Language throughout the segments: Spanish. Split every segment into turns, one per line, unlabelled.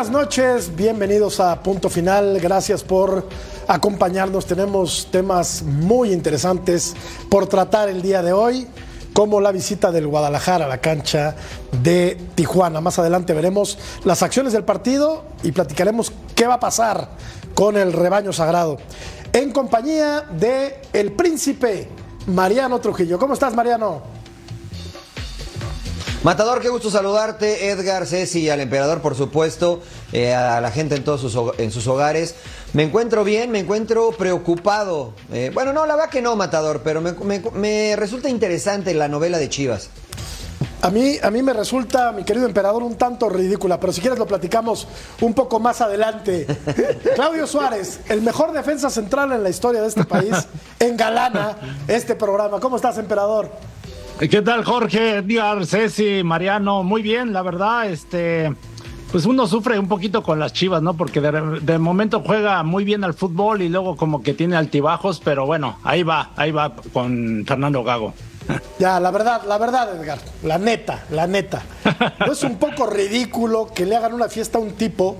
buenas noches, bienvenidos a Punto Final, gracias por acompañarnos. Tenemos temas muy interesantes por tratar el día de hoy, como la visita del Guadalajara a la cancha de Tijuana. Más adelante veremos las acciones del partido y platicaremos qué va a pasar con el rebaño sagrado. En compañía de el príncipe Mariano Trujillo. ¿Cómo estás, Mariano?
Matador, qué gusto saludarte, Edgar, Ceci al emperador, por supuesto, eh, a la gente en todos sus, en sus hogares. Me encuentro bien, me encuentro preocupado. Eh, bueno, no, la verdad que no, Matador, pero me, me, resulta interesante la novela de Chivas.
A mí, a mí me resulta, mi querido emperador, un tanto ridícula, pero si quieres lo platicamos un poco más adelante. Claudio Suárez, el mejor defensa central en la historia de este país, engalana este programa. ¿Cómo estás, emperador?
¿Qué tal, Jorge, Edgar, Ceci, Mariano? Muy bien, la verdad, este, pues uno sufre un poquito con las chivas, ¿no? Porque de, momento juega muy bien al fútbol y luego como que tiene altibajos, pero bueno, ahí va, ahí va con Fernando Gago.
Ya, la verdad, la verdad, Edgar, la neta, la neta. ¿No es un poco ridículo que le hagan una fiesta a un tipo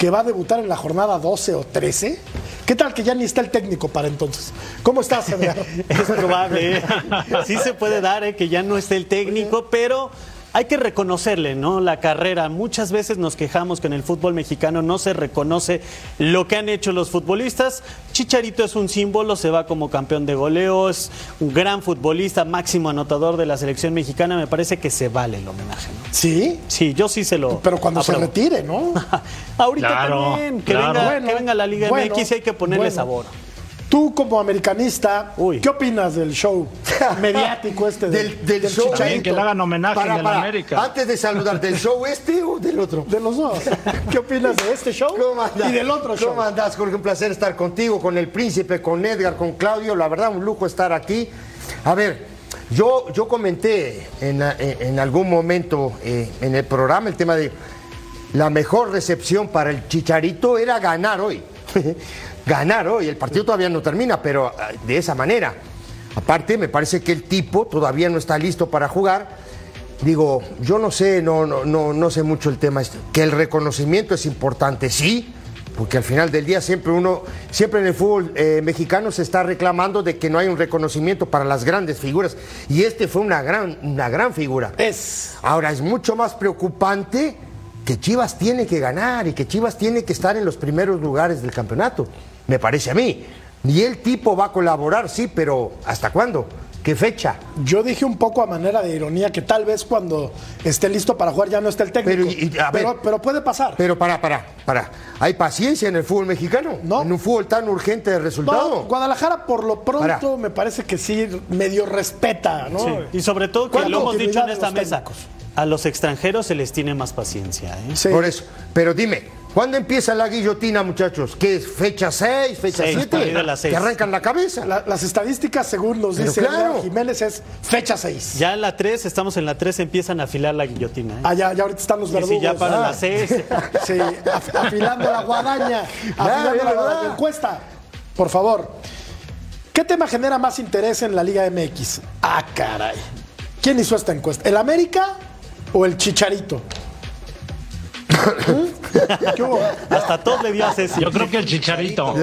que va a debutar en la jornada 12 o 13. ¿Qué tal que ya ni está el técnico para entonces? ¿Cómo estás, Edgar?
es probable. ¿eh? Sí se puede dar ¿eh? que ya no esté el técnico, pero hay que reconocerle, ¿no? La carrera. Muchas veces nos quejamos que en el fútbol mexicano no se reconoce lo que han hecho los futbolistas. Chicharito es un símbolo, se va como campeón de goleo, es un gran futbolista, máximo anotador de la selección mexicana. Me parece que se vale el homenaje, ¿no?
¿Sí?
Sí, yo sí se lo.
Pero cuando se retire, ¿no?
Ahorita también. Que, venga, que, venga, la Liga MX y hay que ponerle sabor.
Tú como americanista, ¿qué opinas del show mediático este
del, del, show?
que le hagan homenaje para, en América.
Antes de saludar, ¿del show este o del otro?
De los dos. ¿Qué opinas de este show y del otro show?
¿Cómo andás, Jorge? Un placer estar contigo, con el príncipe, con Edgar, con Claudio. La verdad, un lujo estar aquí. A ver, yo, yo comenté en, en algún momento eh, en el programa el tema de la mejor recepción para el Chicharito era ganar hoy. ganar hoy. El partido todavía no termina, pero ah, de esa manera. Aparte, me parece que el tipo todavía no está listo para jugar. Digo, yo no sé, no, no, no, no sé mucho el tema. Este. Que el reconocimiento es importante, sí, porque al final del día siempre uno, siempre en el fútbol eh, mexicano se está reclamando de que no hay un reconocimiento para las grandes figuras. Y este fue una gran, una gran figura.
Es.
Ahora es mucho más preocupante que Chivas tiene que ganar y que Chivas tiene que estar en los primeros lugares del campeonato me parece a mí. Y el tipo va a colaborar, sí, pero ¿hasta cuándo? ¿Qué fecha?
Yo dije un poco a manera de ironía que tal vez cuando esté listo para jugar ya no esté el técnico. Pero, pero, puede pasar.
Pero para, para, para. ¿Hay paciencia en el fútbol mexicano? No. En un fútbol tan urgente de resultado.
Guadalajara por lo pronto me parece que sí medio respeta, ¿no?
Y sobre todo que lo hemos dicho en esta mesa. A los extranjeros se les tiene más paciencia. ¿eh?
Por eso. Pero dime, ¿Cuándo empieza la guillotina, muchachos? ¿Qué es? ¿Fecha 6? ¿Fecha 7? Que arrancan la cabeza.
las estadísticas, según nos dice Jiménez, es fecha 6.
Ya en la 3, estamos en la 3, empiezan a afilar la guillotina. ¿eh?
Ah, ya, ya, ahorita están los verdugos.
Sí, ya para la 6.
sí, afilando la guadaña. afilando la guadaña. Encuesta, por favor. ¿Qué tema genera más interés en la Liga MX? Ah, caray. ¿Quién hizo esta encuesta? ¿El América o el Chicharito?
Hasta todo le dio a
Yo creo que el Chicharito.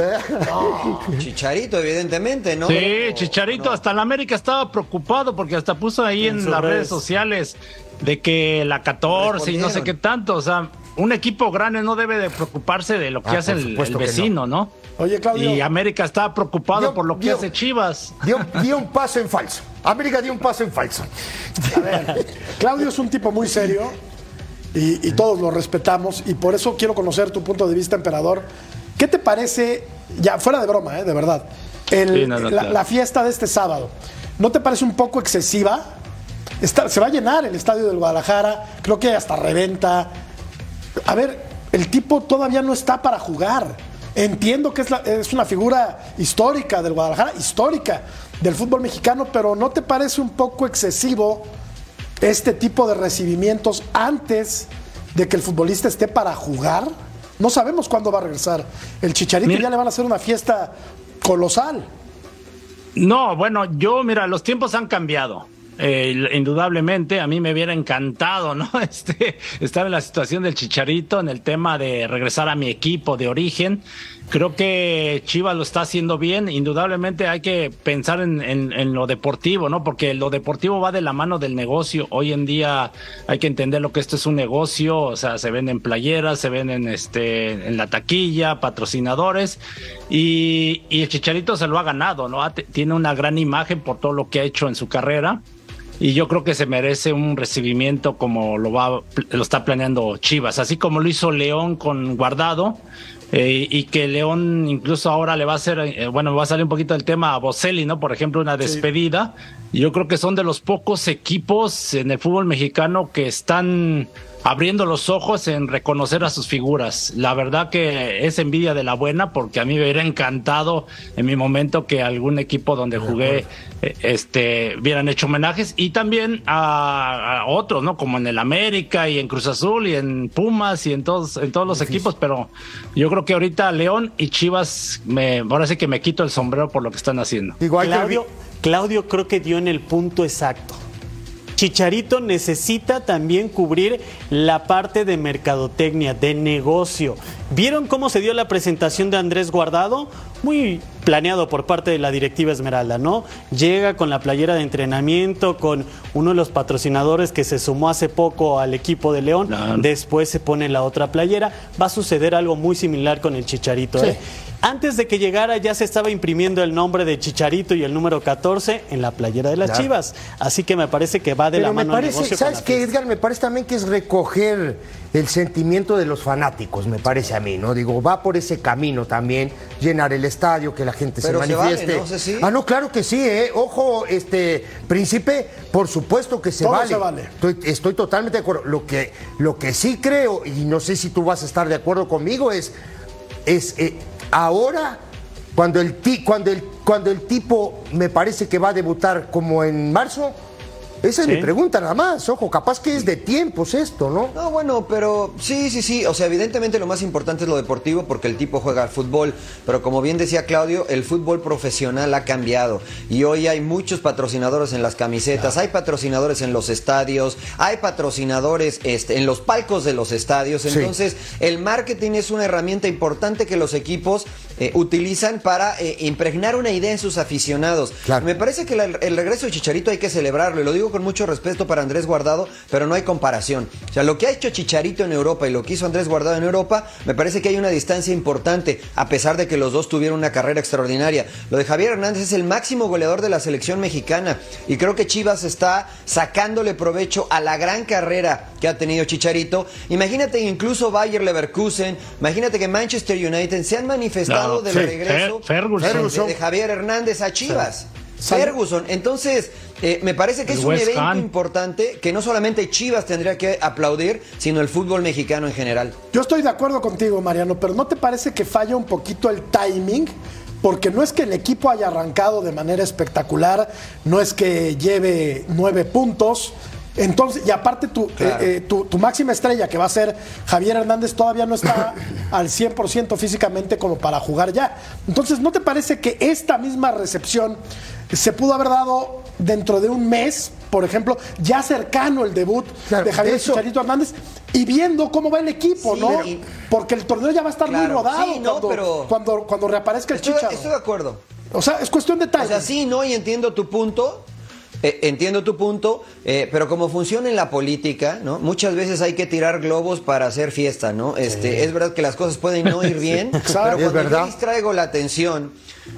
Chicharito, evidentemente, ¿no?
Sí, Chicharito. Hasta en América estaba preocupado porque hasta puso ahí en, las redes. sociales de que la 14 y no sé qué tanto. O sea, un equipo grande no debe de preocuparse de lo que ah, hace el, vecino, no.
Oye, Claudio.
Y América estaba preocupado por lo que hace Chivas.
Dio, dio, un paso en falso. América dio un paso en falso.
A ver, Claudio es un tipo muy serio y, todos lo respetamos y por eso quiero conocer tu punto de vista, emperador. ¿Qué te parece, ya fuera de broma, eh, de verdad, la, fiesta de este sábado? ¿No te parece un poco excesiva? se va a llenar el estadio del Guadalajara, creo que hasta reventa. A ver, el tipo todavía no está para jugar. Entiendo que es, es, una figura histórica del Guadalajara, histórica del fútbol mexicano, pero ¿no te parece un poco excesivo este tipo de recibimientos antes de que el futbolista esté para jugar. No sabemos cuándo va a regresar. El Chicharito ya le van a hacer una fiesta colosal.
No, bueno, yo, mira, los tiempos han cambiado. eh, indudablemente a mí me hubiera encantado, ¿no? Este, estar en la situación del Chicharito en el tema de regresar a mi equipo de origen. Creo que Chivas lo está haciendo bien. Indudablemente hay que pensar en, lo deportivo, ¿no? Porque lo deportivo va de la mano del negocio. Hoy en día hay que entender lo que esto es un negocio. O sea, se venden playeras, se venden este, en la taquilla, patrocinadores. Y, y el Chicharito se lo ha ganado, ¿no? Tiene una gran imagen por todo lo que ha hecho en su carrera y yo creo que se merece un recibimiento como lo va lo está planeando Chivas, así como lo hizo León con Guardado. Eh, y que León incluso ahora le va a hacer, eh, bueno, va a salir un poquito del tema a Boselli, ¿no? Por ejemplo, una despedida. Yo creo que son de los pocos equipos en el fútbol mexicano que están abriendo los ojos en reconocer a sus figuras. La verdad que es envidia de la buena porque a mí me hubiera encantado en mi momento que algún equipo donde jugué eh, este hubieran hecho homenajes y también a, otros, ¿no? Como en el América y en Cruz Azul y en Pumas y en todos en todos los equipos, pero yo creo que ahorita León y Chivas me ahora sí que me quito el sombrero por lo que están haciendo.
Igual Claudio, Claudio creo que dio en el punto exacto. Chicharito necesita también cubrir la parte de mercadotecnia, de negocio. ¿Vieron cómo se dio la presentación de Andrés Guardado? Muy planeado por parte de la directiva Esmeralda, ¿no? Llega con la playera de entrenamiento, con uno de los patrocinadores que se sumó hace poco al equipo de León, después se pone la otra playera. Va a suceder algo muy similar con el Chicharito, ¿eh? Antes de que llegara ya se estaba imprimiendo el nombre de Chicharito y el número 14 en la playera de las Chivas. Así que me parece que va de la mano
parece,
negocio
¿Sabes qué, Edgar? Me parece también que es recoger el sentimiento de los fanáticos, me parece a mí, ¿no? Digo, va por ese camino también, llenar el estadio, que la gente se manifieste. Ah, no, claro que sí, ¿eh? Ojo, este, príncipe, por supuesto que se vale. Estoy, estoy, totalmente de acuerdo. Lo que, lo que sí creo, y no sé si tú vas a estar de acuerdo conmigo, es, es eh, Ahora, cuando el, cuando, el, cuando el tipo me parece que va a debutar como en marzo, esa es mi pregunta nada más, ojo, capaz que es de tiempos esto, ¿no?
No, bueno, pero sí, sí, sí, o sea, evidentemente lo más importante es lo deportivo porque el tipo juega al fútbol, pero como bien decía Claudio, el fútbol profesional ha cambiado y hoy hay muchos patrocinadores en las camisetas, hay patrocinadores en los estadios, hay patrocinadores este, en los palcos de los estadios, entonces el marketing es una herramienta importante que los equipos eh, utilizan para eh, impregnar una idea en sus aficionados. Me parece que el regreso de Chicharito hay que celebrarlo y lo digo con mucho respeto para Andrés Guardado, pero no hay comparación. O sea, lo que ha hecho Chicharito en Europa y lo que hizo Andrés Guardado en Europa, me parece que hay una distancia importante, a pesar de que los dos tuvieron una carrera extraordinaria. Lo de Javier Hernández es el máximo goleador de la selección mexicana y creo que Chivas está sacándole provecho a la gran carrera que ha tenido Chicharito. Imagínate incluso Bayer Leverkusen, imagínate que Manchester United se han manifestado del regreso de, Javier Hernández a Chivas. Ferguson. Entonces, eh, me parece que es un evento importante que no solamente Chivas tendría que aplaudir, sino el fútbol mexicano en general.
Yo estoy de acuerdo contigo, Mariano, pero ¿no te parece que falla un poquito el timing? Porque no es que el equipo haya arrancado de manera espectacular, no es que lleve nueve puntos, entonces, y aparte tu, eh, eh, tu, tu, máxima estrella, que va a ser Javier Hernández, todavía no está al 100% físicamente como para jugar ya. Entonces, ¿no te parece que esta misma recepción se pudo haber dado dentro de un mes, por ejemplo, ya cercano el debut de Javier Chicharito Hernández y viendo cómo va el equipo, ¿no? Porque el torneo ya va a estar muy rodado cuando, cuando, reaparezca el Chicharito.
Estoy de acuerdo.
O sea, es cuestión de timing. O
sea, sí, no, y entiendo tu punto. Eh, entiendo tu punto, eh, pero como funciona en la política, ¿no? Muchas veces hay que tirar globos para hacer fiesta, ¿no? Este, es verdad que las cosas pueden no ir bien, pero cuando yo distraigo la atención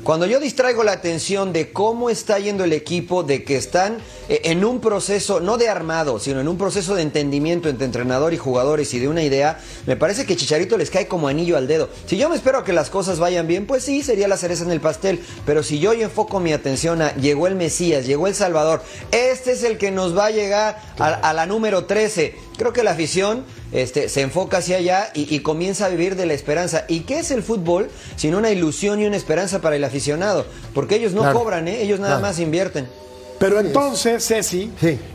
cuando yo distraigo la atención de cómo está yendo el equipo, de que están eh, en un proceso, no de armado, sino en un proceso de entendimiento entre entrenador y jugadores y de una idea, me parece que Chicharito les cae como anillo al dedo. Si yo me espero a que las cosas vayan bien, pues sí, sería la cereza en el pastel. Pero si yo enfoco mi atención a llegó el Mesías, llegó el Salvador, este es el que nos va a llegar a, la número 13. Creo que la afición este, se enfoca hacia allá y, comienza a vivir de la esperanza. ¿Y qué es el fútbol? Sino una ilusión y una esperanza para el aficionado. Porque ellos no cobran, ¿eh? ellos nada más invierten.
Pero entonces, Ceci,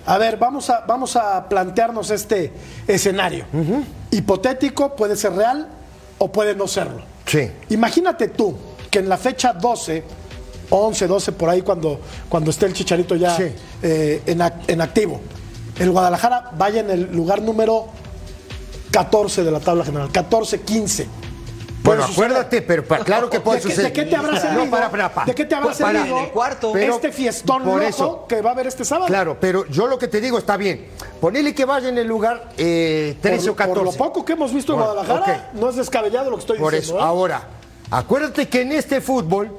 a ver, vamos a, vamos a plantearnos este escenario. Hipotético, puede ser real o puede no serlo.
Sí.
Imagínate tú que en la fecha 12 11, 12 por ahí cuando, cuando esté el Chicharito ya
Sí.
eh, en, en activo. El Guadalajara vaya en el lugar número 14 de la tabla general, 14, 15.
Bueno, acuérdate, pero claro que puede
¿De qué-
suceder.
¿De qué te habrá servido?
No, para, para, para.
¿De qué te habrá
para,
servido
el cuarto.
Pero-
este fiestón
por
loco
eso.
que va a haber este sábado?
Claro, pero yo lo que te digo está bien. Ponele que vaya en el lugar eh, 13 o
por,
14.
por lo poco que hemos visto en
Bueno,
Guadalajara, no es descabellado lo que estoy
Por
diciendo.
eso,
¿eh?
ahora, acuérdate que en este fútbol,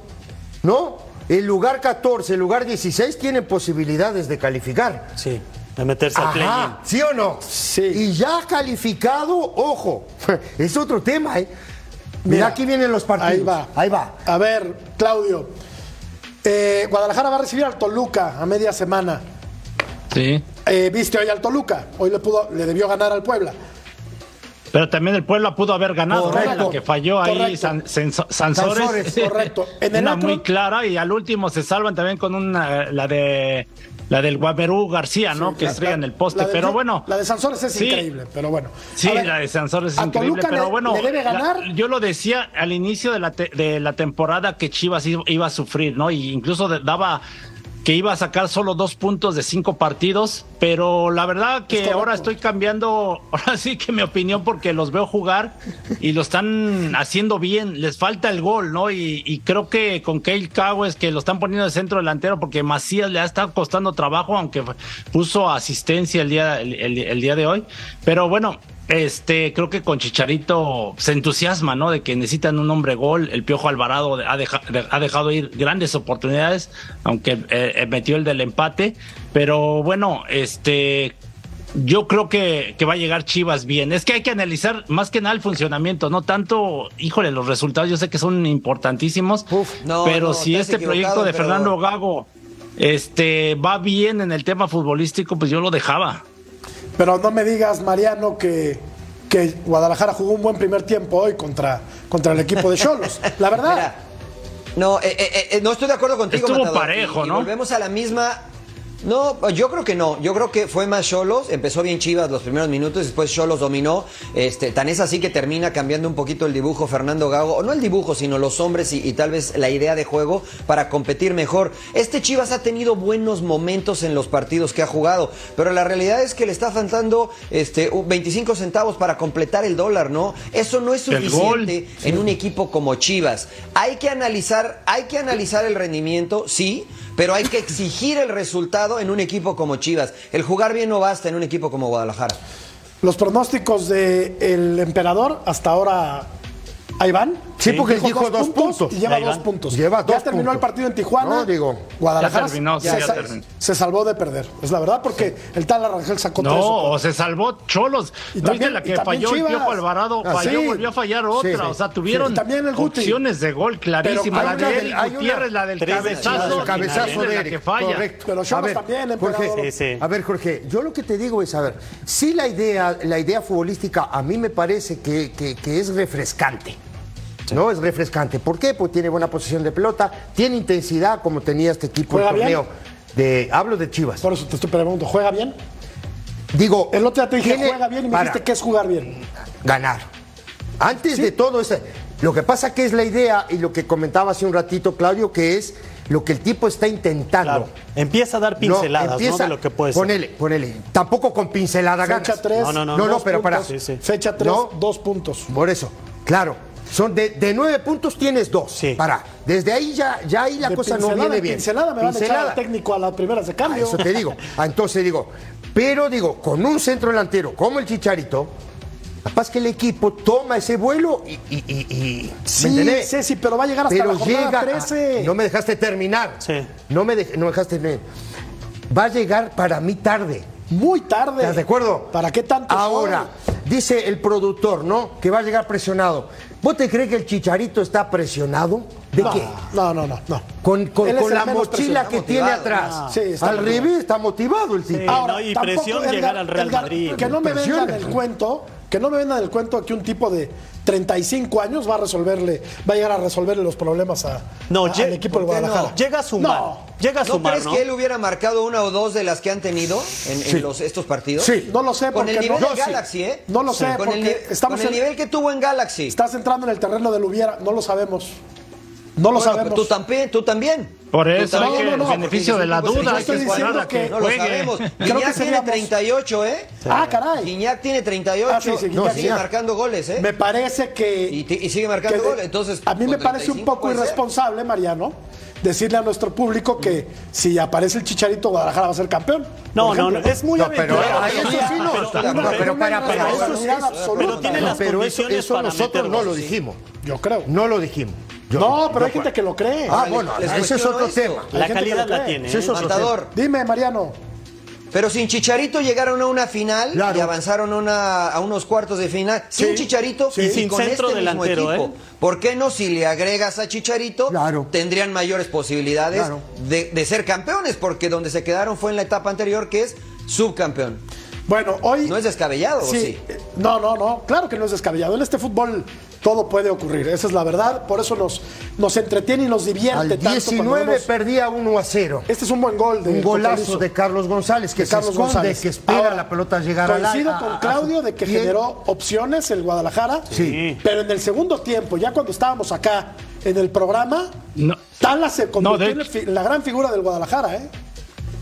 ¿no? El lugar 14, el lugar 16 tienen posibilidades de calificar.
Sí, de meterse al play-in.
Ajá, ¿sí o no?
Sí.
Y ya calificado, ojo, es otro tema, ¿eh? Mira,
Mira,
aquí vienen los partidos.
Ahí va.
Ahí va.
A ver, Claudio. eh, Guadalajara va a recibir al Toluca a media semana.
Sí.
Eh, Viste hoy al Toluca. Hoy le pudo, le debió ganar al Puebla.
Pero también el Puebla pudo haber ganado, ¿no?
Correcto.
Que falló ahí
Correcto.
San- Sanso- Sansores.
Sansores,
correcto. En el
una muy clara y al último se salvan también con una la de la del Guaberú García, ¿no? que
La-
estrella en el poste,
de-
pero bueno.
La de Sansores es
Sí.
increíble, pero bueno.
Sí,
ver,
la de Sansores es increíble, pero bueno,
¿Le debe
la-
ganar?
yo lo decía al inicio de la, te- de la temporada que Chivas iba, a sufrir, ¿no? Y incluso daba que iba a sacar solo dos puntos de cinco partidos, pero la verdad que ahora estoy cambiando, ahora sí que mi opinión porque los veo jugar y lo están haciendo bien, les falta el gol, ¿no? Y, y creo que con Keil Cowes que lo están poniendo de centro delantero porque Macías le ha estado costando trabajo, aunque puso asistencia el día, el- el- el día de hoy, pero bueno, este, creo que con Chicharito se entusiasma, ¿no? De que necesitan un hombre gol. El Piojo Alvarado ha, deja- de- ha dejado ir grandes oportunidades, aunque eh, eh, metió el del empate. Pero bueno, este, yo creo que, que va a llegar Chivas bien. Es que hay que analizar más que nada el funcionamiento, no tanto, híjole, los resultados. Yo sé que son importantísimos,
no,
pero
no,
si este proyecto de
pero-
Fernando Gago este, va bien en el tema futbolístico, pues yo lo dejaba.
Pero no me digas, Mariano, que, que Guadalajara jugó un buen primer tiempo hoy contra, contra el equipo de Cholos. La verdad.
Mira, no, eh, eh, eh, no estoy de acuerdo contigo,
Estuvo
Matador.
parejo,
Y- y
¿no?
volvemos a la misma. No, yo creo que no. Yo creo que fue más Cholos. Empezó bien Chivas los primeros minutos, después Cholos dominó. Este, tan es así que termina cambiando un poquito el dibujo Fernando Gago. O no el dibujo, sino los hombres y, y tal vez la idea de juego para competir mejor. Este Chivas ha tenido buenos momentos en los partidos que ha jugado, pero la realidad es que le está faltando este, un 25 centavos para completar el dólar, ¿no? Eso no es suficiente en un equipo como Chivas. Hay que analizar, hay que analizar el rendimiento, sí, pero hay que exigir el resultado en un equipo como Chivas. El jugar bien no basta en un equipo como Guadalajara.
Los pronósticos del emperador hasta ahora ahí van.
Sí, porque dijo dos puntos.
Y lleva dos puntos.
Lleva
ya
dos
terminó
puntos.
el partido en Tijuana.
No, digo,
Guadalajara
ya terminó, sí,
se,
ya
sa-
terminó.
se salvó de perder. Es la verdad, porque el tal Arrangel sacó tres.
No,
o
o se salvó Cholos.
Y
¿No
también-
viste la
y
que
también
falló el
Chivas.
Piojo Alvarado?
Ah,
falló,
sí.
volvió a fallar otra.
Sí,
o sea, tuvieron
Y también el Guti.
opciones de gol clarísimas. La
hay
de
una
Eric Gutiérrez, la del
Tres de
cabezazo.
El cabezazo
también
de Eric,
que falla.
correcto.
Pero Cholos
A ver,
también,
Jorge.
Sí, sí.
A ver, Jorge, yo lo que te digo es, a ver, sí la idea, la idea futbolística a mí me parece que es refrescante. ¿No? Es refrescante. ¿Por qué? Pues tiene buena posición de pelota, tiene intensidad como tenía este equipo
¿Juega
el
bien?
torneo. De, hablo de Chivas.
Por eso te estoy preguntando, ¿juega bien?
Digo,
El otro día te dije, juega bien y me
para
dijiste que es jugar bien.
ganar. Antes de todo lo que pasa que es la idea y lo que comentaba hace un ratito Claudio, que es lo que el tipo está intentando.
Claro. Empieza a dar pinceladas, ¿no? De lo que puede ser.
Ponele, ponele. Tampoco con pincelada
Fecha
ganas.
3,
No, no, no.
No, no, pero para.
Sí, sí.
Fecha 3,
No.
dos puntos.
Por eso, claro. Son de, de nueve puntos tienes dos.
Sí.
Para. Desde ahí ya, ya ahí la
De
cosa no
pincelada
viene
en
bien.
Pincelada me van a echar
Pincelada.
al técnico a las primeras de
Ah,
cambio.
eso te digo. Ah, entonces digo, pero digo, con un centro delantero como el Chicharito, capaz que el equipo toma ese vuelo y. y, y- y- ¿me
Sí,
entendés?
Ceci, pero va a llegar hasta
Pero
la jornada
llega.
13.
ah, no me dejaste terminar.
Sí.
No me, dej- no me dejaste terminar. Va a llegar para mí tarde.
Muy tarde.
¿Estás de acuerdo?
¿Para qué tanto?
Ahora, dice el productor, ¿no? Que va a llegar presionado. ¿Vos te crees que el Chicharito está presionado? ¿De
no,
qué?
No, no, no, no.
Con, la mochila que tiene atrás.
Sí, está
Al
motivado.
revés, está motivado el tipo.
Sí.
Ahora,
no, y presión llegar al Real Madrid.
Que no me
Presión,
vengan el cuento, que no me vengan el cuento que un tipo de 35 años va a resolverle, va a llegar a resolverle los problemas a,
No,
a- al equipo de
¿por qué no?
Guadalajara.
Llega a sumar.
No,
Llega a
¿No
sumar,
crees
¿no?
que él hubiera marcado una o dos de las que han tenido en, en los, estos partidos?
Sí.
no lo sé
Con el
porque
nivel
no,
de Galaxy, ¿eh?
no lo sé
Con el,
porque estamos
con el
en-
nivel que tuvo en Galaxy.
estás entrando en el terreno del hubiera, no lo sabemos. No lo
Bueno,
sabemos.
tú también, tú también.
Por eso hay
no, no,
el beneficio de la duda, hay que
estoy diciendo
que
que-
No lo sabemos.
Creo que
Guiñac tiene
seríamos-
38, ¿eh?
Ah, caray.
Guiñac tiene 38.
Ah, sí, sí,
no,
Guiñac
sigue marcando goles, ¿eh?
Me parece que.
Y, sigue marcando
que
goles. Entonces,
a mí me parece un
35
poco
ser.
irresponsable, Mariano, decirle a nuestro público que si aparece el Chicharito, Guadalajara va a ser campeón.
No, no, no, es muy
No, pero
aventurado.
eso sí no.
Pero-
para, para, eso sí
pero-
es-
pero tiene las
pero eso, nosotros no lo dijimos.
Yo creo.
No lo dijimos. Yo-
no, pero
yo-
hay gente que lo cree.
Ah, bueno,
les
ese es otro
esto.
tema.
La
gente que
calidad
lo
la
cree.
tiene.
Sí,
¿eh?
Matador.
Dime, Mariano.
Pero sin Chicharito llegaron a una final
Claro.
y avanzaron a, una- a unos cuartos de final. Sin
Sí,
Chicharito
sí.
y
Sin
con
centro
este mismo
delantero,
equipo.
¿eh?
¿Por qué no si le agregas a Chicharito
Claro.
tendrían mayores posibilidades
Claro.
de, de ser campeones? Porque donde se quedaron fue en la etapa anterior que es subcampeón.
Bueno, hoy.
¿No es descabellado o
Sí.
sí?
eh, No, no, no. Claro que no es descabellado. En este fútbol todo puede ocurrir. Esa es la verdad. Por eso nos, nos entretiene y nos divierte
Al
tanto. cuando
19
vemos-
perdía 1 a 0.
Este es un buen gol de
Un golazo de Carlos González que
de
se
Carlos
esconde,
González.
que espera
Ahora,
la pelota llegar al
Coincido
a-
con
a- a
Claudio de que generó opciones el Guadalajara.
Sí.
Pero en el segundo tiempo, ya cuando estábamos acá en el programa,
No.
Tala se convirtió
de
en la gran figura del Guadalajara, ¿eh?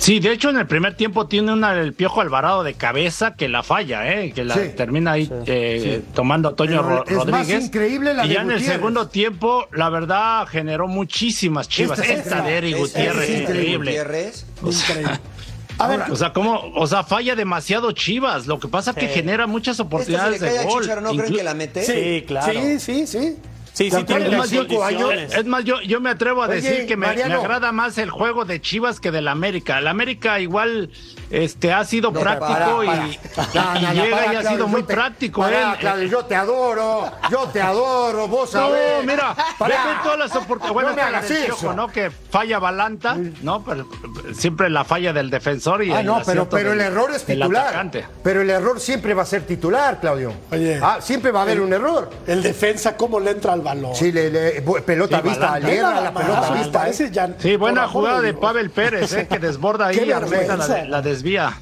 Sí, de hecho en el primer tiempo tiene una el Piojo Alvarado de cabeza que la falla, ¿eh? que la
Sí.
termina ahí eh, tomando a Toño Ro-
es más
Rodríguez.
increíble la
y
de
ya en el segundo tiempo, la verdad, generó muchísimas chivas.
Esta es
Esta de Eric Gutiérrez,
es
increíble.
Gutiérrez.
Increíble. A ver,
O sea, como, o sea, falla demasiado Chivas. Lo que pasa es que
Sí.
genera muchas
Esta se
oportunidades
le cae
de
a
gol.
Chicharo, ¿no creen que la mete?
Sí, claro.
Sí, sí, sí.
Sí, sí, tiene
más, yo,
condiciones.
es más, yo, yo me atrevo a
Oye,
decir que me, agrada más el juego de Chivas que del América. El América igual este, ha sido
No,
práctico
para,
y,
para.
y
No, no, no,
llega
para,
y ha
Claudio,
sido muy
te-
práctico.
para,
¿eh?
Claudio, yo te adoro, yo te adoro, vos
No,
sabés.
mira,
Para.
ve todas las oportunidades. Bueno,
No me hagas eso.
Piojo, ¿no? Que falla Balanta, ¿no? Pero siempre la falla del defensor y
Ah,
el
no, pero, pero el error es titular. Pero el error siempre va a ser titular, Claudio.
Oye.
Ah, siempre va a haber un error.
El defensa, ¿cómo le entra al balón?
Sí, le, le- pelota
Sí,
vista, le la pelota vista.
Sí, buena jugada de. Pavel Pérez, ¿eh? que desborda ahí y la, la desvía.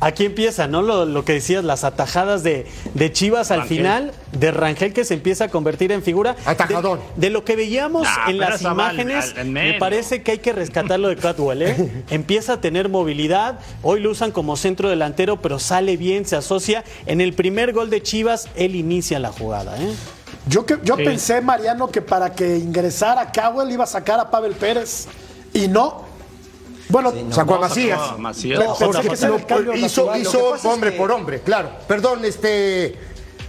Aquí empieza, ¿no? Lo, lo que decías, las atajadas de, de Chivas al final, de Rangel que se empieza a convertir en figura.
Atajadón.
De, de lo que veíamos
Nah,
en las
al-
imágenes,
al-
me parece que hay que rescatarlo de Catwell, ¿eh? Empieza a tener movilidad, hoy lo usan como centro delantero, pero sale bien, se asocia. En el primer gol de Chivas, él inicia la jugada, ¿eh?
Yo, que, yo
Sí.
pensé, Mariano, que para que ingresara Cowell iba a sacar a Pavel Pérez. Y no. Bueno,
Sacó a
No,
Macías.
sacó a Macías.
Pensé que cambio
hizo
es
hombre
que-
por hombre, claro. Perdón, este.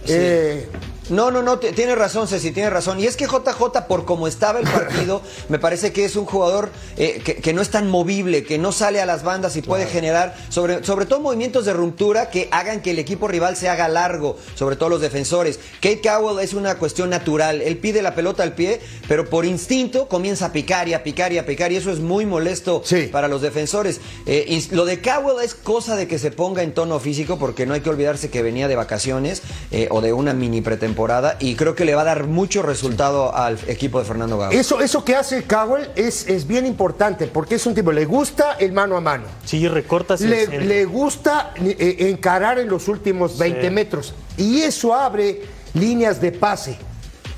eh,
No, no, no, tiene razón, Ceci, tiene razón. Y es que JJ, por como estaba el partido, me parece que es un jugador eh, que, que no es tan movible, que no sale a las bandas y puede generar, sobre, sobre todo movimientos de ruptura que hagan que el equipo rival se haga largo, sobre todo los defensores. Kate Cowell es una cuestión natural. Él pide la pelota al pie, pero por instinto comienza a picar y a picar y a picar, y eso es muy molesto
Sí.
para los defensores. Eh, lo de Cowell es cosa de que se ponga en tono físico, porque no hay que olvidarse que venía de vacaciones eh, o de una mini pretemporada, y creo que le va a dar mucho resultado al equipo de Fernando Gago.
eso, eso que hace Cowell es, es bien importante porque es un tipo, le gusta el mano a mano.
Sí, recortas
Le, le gusta eh, encarar en los últimos 20 metros y eso abre líneas de pase.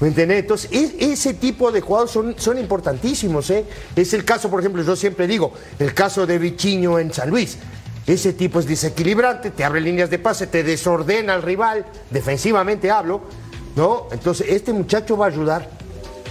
¿Me entiendes? Entonces, es- ese tipo de jugadores son, son importantísimos. ¿eh? Es el caso, por ejemplo, yo siempre digo, el caso de Vichiño en San Luis. Ese tipo es desequilibrante, te abre líneas de pase, te desordena al rival, defensivamente hablo, ¿no? Entonces, este muchacho va a ayudar.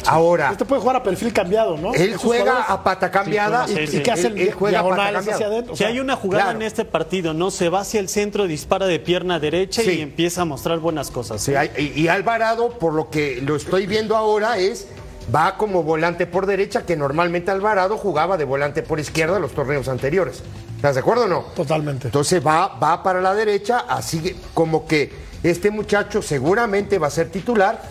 Ahora,
este puede jugar a perfil cambiado, ¿no?
él juega
jugadores-
a pata cambiada
Sí,
¿Y,
sí.
y qué hacen?
Él- él juega a pata
hacia adentro. o
Si hay una jugada
claro.
en este partido, ¿no? Se va hacia el centro, dispara de pierna derecha
Sí.
y empieza a mostrar buenas cosas.
Sí, hay- y, y Alvarado, por lo que lo estoy viendo ahora, es va como volante por derecha, que normalmente Alvarado jugaba de volante por izquierda en los torneos anteriores. ¿Estás de acuerdo o no?
Totalmente.
Entonces va, va para la derecha, así que como que este muchacho seguramente va a ser titular,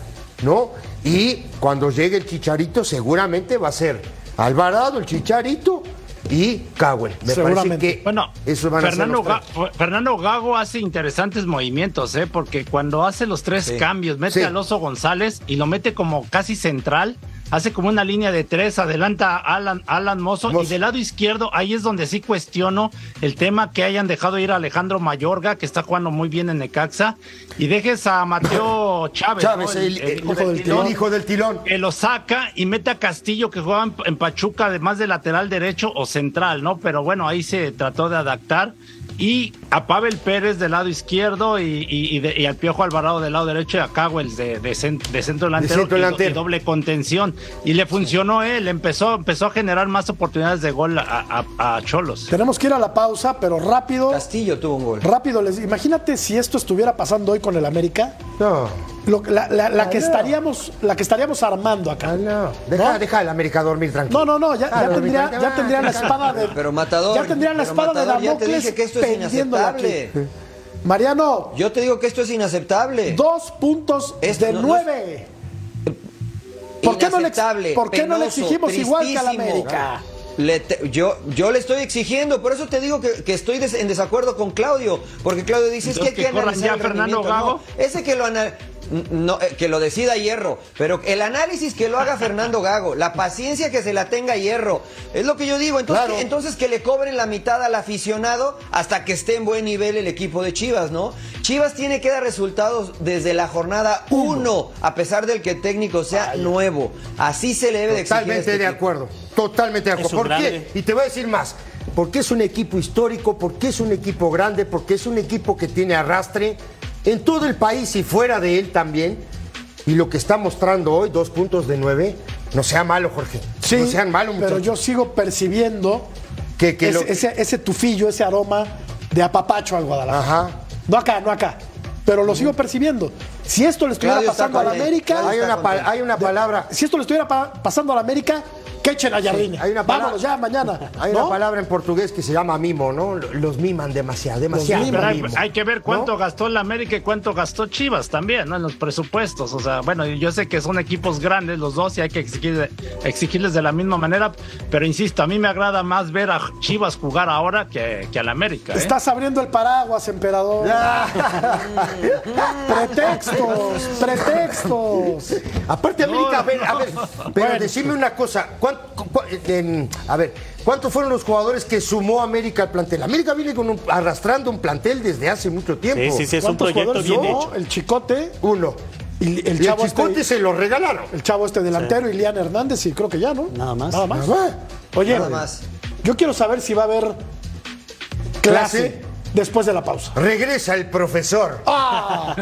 ¿no? Y cuando llegue el Chicharito, seguramente va a ser Alvarado, el Chicharito y Cowell. Me parece
Seguramente.
que
Bueno,
eso van
Fernando,
a ser los tres.
Ga- Fernando Gago hace interesantes movimientos, ¿eh? porque cuando hace los tres
Sí.
cambios, mete
Sí.
al Oso González y lo mete como casi central, hace como una línea de tres, adelanta Alan, Alan Mozo, y del lado izquierdo, ahí es donde sí cuestiono el tema que hayan dejado ir a Alejandro Mayorga, que está jugando muy bien en Necaxa, y dejes a Mateo Chávez,
Chávez,
¿no?
el, el hijo del tilón, hijo del tilón.
que lo saca y mete a Castillo que juega en, en Pachuca además de lateral derecho o central, ¿no? Pero bueno, ahí se trató de adaptar y a Pavel Pérez del lado izquierdo y, y, y de- y al Piojo Alvarado del lado derecho y a Cowell de, de, cen- de centro delantero,
centro delantero.
y doble contención. Y le funcionó él, empezó, empezó a generar más oportunidades de gol a, a- a Cholos.
Tenemos que ir a la pausa, pero rápido.
Castillo tuvo un gol.
Rápido, les imagínate si esto estuviera pasando hoy con el América,
No,
lo- la, la- la que
no.
estaríamos, la que estaríamos armando acá.
ah, no. Deja,
¿No?
deja al América dormir tranquilo.
No, no, no, ya,
Ah,
ya tendría,
tranquilo.
ya tendría la espada de.
Pero Matador,
Ya tendrían la espada
Matador,
de
ya te
Damocles
dije que esto es
aquí.
inaceptable.
Mariano,
Yo te digo que esto es inaceptable.
dos puntos
Esto
de
no- no
nueve. ¿Por qué no le, ex-
Inaceptable,
¿por qué no le
penoso,
exigimos igual que al. América?
Le te- yo, yo le estoy exigiendo, por eso te digo que, que estoy des- en desacuerdo con Claudio, porque Claudio dice es que hay que,
que
analizar
ya
el
Fernando
rendimiento".
Gago.
No, ese que lo ana- no, eh, que lo decida Hierro, pero el análisis que lo haga Fernando Gago, la paciencia que se la tenga Hierro, es lo que yo digo. Entonces,
Claro.
que, entonces que le cobren la mitad al aficionado hasta que esté en buen nivel el equipo de Chivas, ¿no? Chivas tiene que dar resultados desde la jornada 1, a pesar del que el técnico sea nuevo. Así se le debe de exigir. a
Totalmente
este
de acuerdo, totalmente de acuerdo. ¿Por qué? Y te voy a decir más. Porque es un equipo histórico, porque es un equipo grande, porque es un equipo que tiene arrastre en todo el país y fuera de él también. Y lo que está mostrando hoy, dos puntos de nueve, no sea malo, Jorge.
Sí,
no sean malos,
pero
muchachos.
yo sigo percibiendo
Que- que
ese,
lo-
ese, ese tufillo, ese aroma de apapacho al Guadalajara.
Ajá.
No acá, no acá. Pero lo sigo percibiendo. Si esto le estuviera
Claudio
pasando a la. América,
Hay una, hay una
de-
palabra.
si esto le estuviera pa- pasando a la América, que echen a Jardine.
hay una palabra-
Vámonos ya mañana.
Hay
¿no?
una palabra en portugués que se llama mimo, ¿no? Los miman demasiado, demasiado.
miman.
Pero hay,
mimo.
hay que ver cuánto
¿No?
gastó el América y cuánto gastó Chivas también, ¿no? En los presupuestos. O sea, bueno, yo sé que son equipos grandes los dos y hay que exigir- exigirles de la misma manera, pero insisto, a mí me agrada más ver a Chivas jugar ahora que, que al América. ¿eh?
Estás abriendo el paraguas, emperador. pretextos, pretextos.
Aparte, América, a ver, a ver, pero
Bueno.
decime una cosa. ¿cuán- cu- cu- en- a ver, ¿cuántos fueron los jugadores que sumó América al plantel? América viene con un- arrastrando un plantel desde hace mucho tiempo.
Sí, sí, sí, es un
¿Cuántos
proyecto
jugadores
bien hecho.
El Chicote,
Uno.
y el
Y
chavo
el Chicote
este,
se lo regalaron.
el chavo este delantero, Ilian Hernández, y creo que ya, ¿no?
Nada más.
Nada más.
Nada más.
Oye,
Nada más.
yo quiero saber si va a haber clase,
Clase.
después de la pausa.
Regresa el profesor.
¡Ah!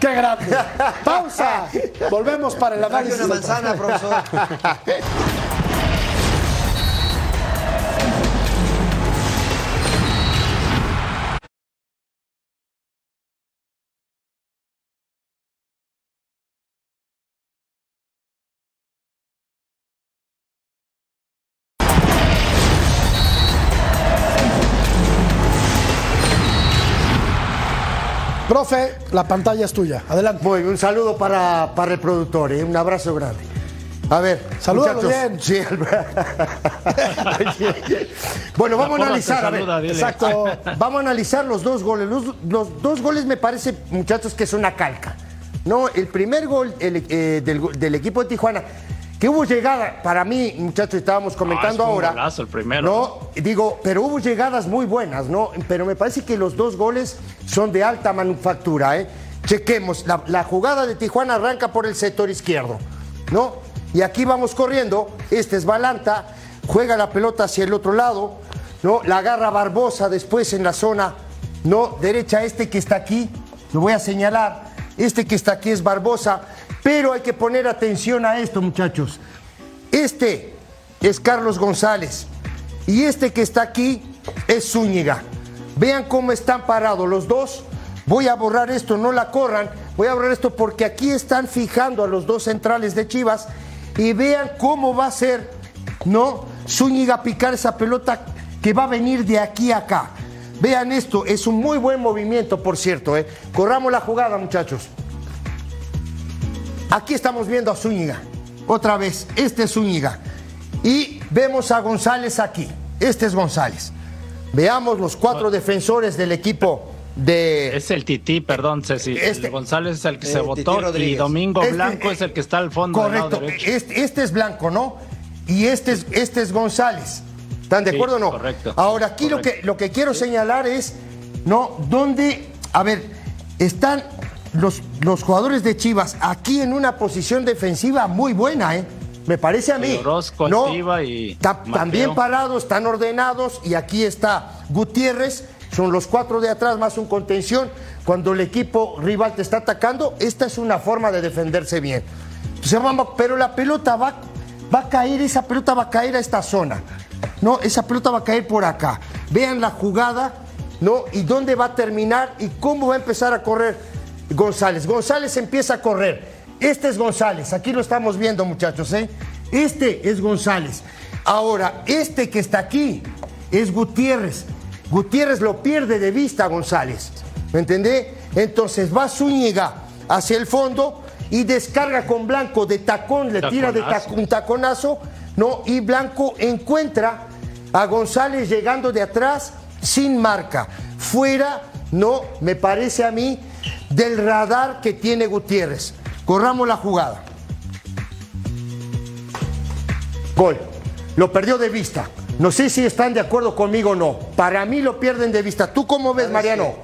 ¡Qué grande! ¡Pausa! Volvemos para el análisis.
una manzana, profesor.
Profe, la pantalla es tuya. Adelante.
Muy un saludo para, para el productor, ¿eh? un abrazo grande. A ver, muchachos.
bien.
Sí, bueno, vamos a analizar. a ver,
saluda,
exacto. Vamos a analizar los dos goles. Los, los dos goles me parece, muchachos, que es una calca. No, el primer gol el, eh, del, del equipo de Tijuana, que hubo llegada, para mí, muchachos, estábamos comentando
Ah, es
ahora.
golazo el primero.
No, digo, pero hubo llegadas muy buenas, ¿no? Pero me parece que los dos goles son de alta manufactura, ¿eh? Chequemos, la, la jugada de Tijuana arranca por el sector izquierdo, ¿no? Y aquí vamos corriendo, este es Balanta, juega la pelota hacia el otro lado, ¿no? La agarra Barbosa después en la zona, ¿no? Derecha este que está aquí, lo voy a señalar, este que está aquí es Barbosa, pero hay que poner atención a esto, muchachos. Este es Carlos González y este que está aquí es Zúñiga. Vean cómo están parados los dos. Voy a borrar esto, no la corran. Voy a borrar esto porque aquí están fijando a los dos centrales de Chivas y vean cómo va a ser, ¿no? Zúñiga picar esa pelota que va a venir de aquí a acá. Vean esto, es un muy buen movimiento, por cierto, ¿eh? Corramos la jugada, muchachos. Aquí estamos viendo a Zúñiga. Otra vez, este es Zúñiga. Y vemos a González aquí. Este es González. Veamos los cuatro defensores del equipo de...
Es el Tití, perdón, Ceci.
Este-
González es el que se votó y. Domingo
Este-
Blanco es el que está al fondo del lado
Correcto. Este, este es blanco, ¿no? Y este es, este es González. ¿Están de
Sí,
acuerdo o no?
correcto.
Ahora, aquí Lo,
Correcto.
que, lo que quiero señalar es, ¿no? ¿Dónde, a ver, están los, los jugadores de Chivas aquí en una posición defensiva muy buena, ¿eh? Me parece a mí.
Orozco,
¿no?
Y
Ta-. También parados, están ordenados y aquí está Gutiérrez, son los cuatro de atrás más un contención. Cuando el equipo rival te está atacando, esta es una forma de defenderse bien. Entonces, vamos, pero la pelota va, va a caer, esa pelota va a caer a esta zona. No, esa pelota va a caer por acá. Vean la jugada, ¿no? Y dónde va a terminar y cómo va a empezar a correr González. González empieza a correr. Este es González, aquí lo estamos viendo, muchachos, ¿eh? Este es González. Ahora, este que está aquí es Gutiérrez. Gutiérrez lo pierde de vista a González. ¿Me entendé? Entonces va Zúñiga hacia el fondo y descarga con Blanco de tacón, le tira de tac- un taconazo, ¿no? Y Blanco encuentra a González llegando de atrás sin marca. Fuera, no, me parece a mí, del radar que tiene Gutiérrez. Corramos la jugada. Gol. Lo perdió de vista. No sé si están de acuerdo conmigo o no. Para mí lo pierden de vista. ¿Tú cómo ves,
¿Sabes
Mariano?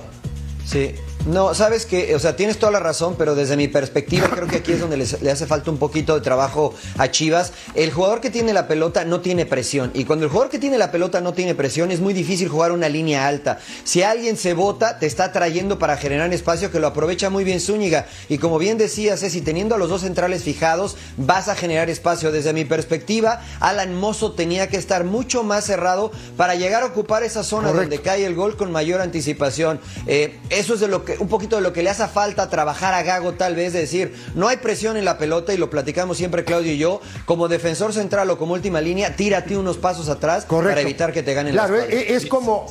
Sí. No, sabes que, o sea, tienes toda la razón, pero desde mi perspectiva creo que aquí es donde les- le hace falta un poquito de trabajo a Chivas. El jugador que tiene la pelota no tiene presión y cuando el jugador que tiene la pelota no tiene presión es muy difícil jugar una línea alta. Si alguien se bota, te está trayendo para generar espacio que lo aprovecha muy bien Zúñiga y como bien decías, si teniendo a los dos centrales fijados vas a generar espacio. Desde mi perspectiva, Alan Mozo tenía que estar mucho más cerrado para llegar a ocupar esa zona
Correcto.
donde cae el gol con mayor anticipación. Eh, eso es de lo que un poquito de lo que le hace falta trabajar a Gago tal vez de decir, no hay presión en la pelota y lo platicamos siempre Claudio y yo, como defensor central o como última línea, tírate unos pasos atrás
Correcto.
para evitar que te ganen
Claro,
las
es, es como.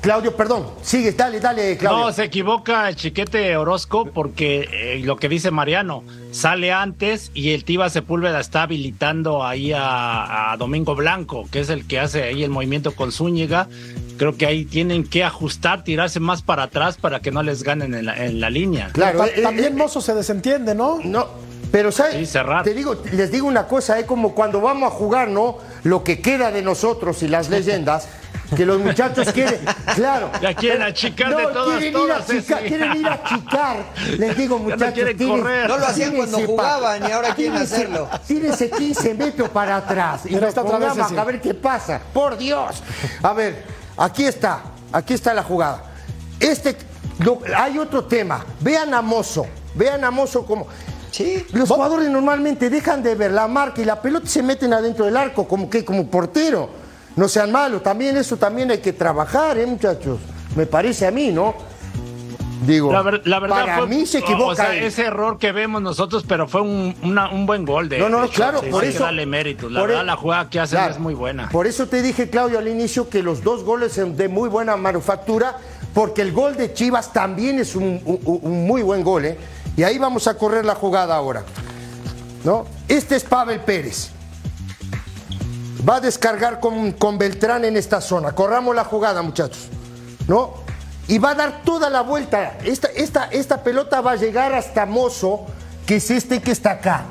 Claudio, perdón. Sigue, dale, dale, Claudio.
No, se equivoca el chiquete Orozco porque eh, lo que dice Mariano, sale antes y el Tiva Sepúlveda está habilitando ahí a, a Domingo Blanco, que es el que hace ahí el movimiento con Zúñiga. Creo que ahí tienen que ajustar, tirarse más para atrás para que no les ganen en la, en la línea.
Claro,
Ta-
eh, eh,
también
eh,
Mozo se desentiende, ¿no?
No, pero ¿sabes?
Sí, cerrar.
Te digo, les digo una cosa, es como cuando vamos a jugar, ¿no? Lo que queda de nosotros y las leyendas, que los muchachos quieren, claro.
Ya quieren achicar de todas,
quieren
todas,
ir achicar, quieren ir a achicar. Les digo,
no
muchachos,
quieren
tiren-
correr.
No lo hacían cuando jugaban y ahora quieren
tírense-
hacerlo.
Tírense 15 metros para atrás y nos
está otra vez
pongamos a ver qué pasa. Por Dios. A ver, aquí está, aquí está la jugada. Este, lo- hay otro tema. Vean a Mozo, vean a Mozo como...
Sí.
Los jugadores normalmente dejan de ver la marca y la pelota y se meten adentro del arco, como que como portero. No sean malos, también eso también hay que trabajar, ¿eh, muchachos? Me parece a mí, ¿no? Digo,
La, ver- la verdad
para
fue,
mí se equivoca.
o sea,
él.
ese error que vemos nosotros, pero fue un, una- un buen gol de
No, no,
de
claro, por
hay
eso.
que darle méritos. La verdad,
e-
la jugada que
Claro,
es muy buena.
Por eso te dije, Claudio, al inicio que los dos goles son de muy buena manufactura, porque el gol de Chivas también es un, un- un muy buen gol, ¿eh? Y ahí vamos a correr la jugada ahora. ¿No? Este es Pavel Pérez. Va a descargar con, con Beltrán en esta zona. Corramos la jugada, muchachos. ¿No? Y va a dar toda la vuelta. Esta, esta, esta pelota va a llegar hasta Mozo, que es este que está acá.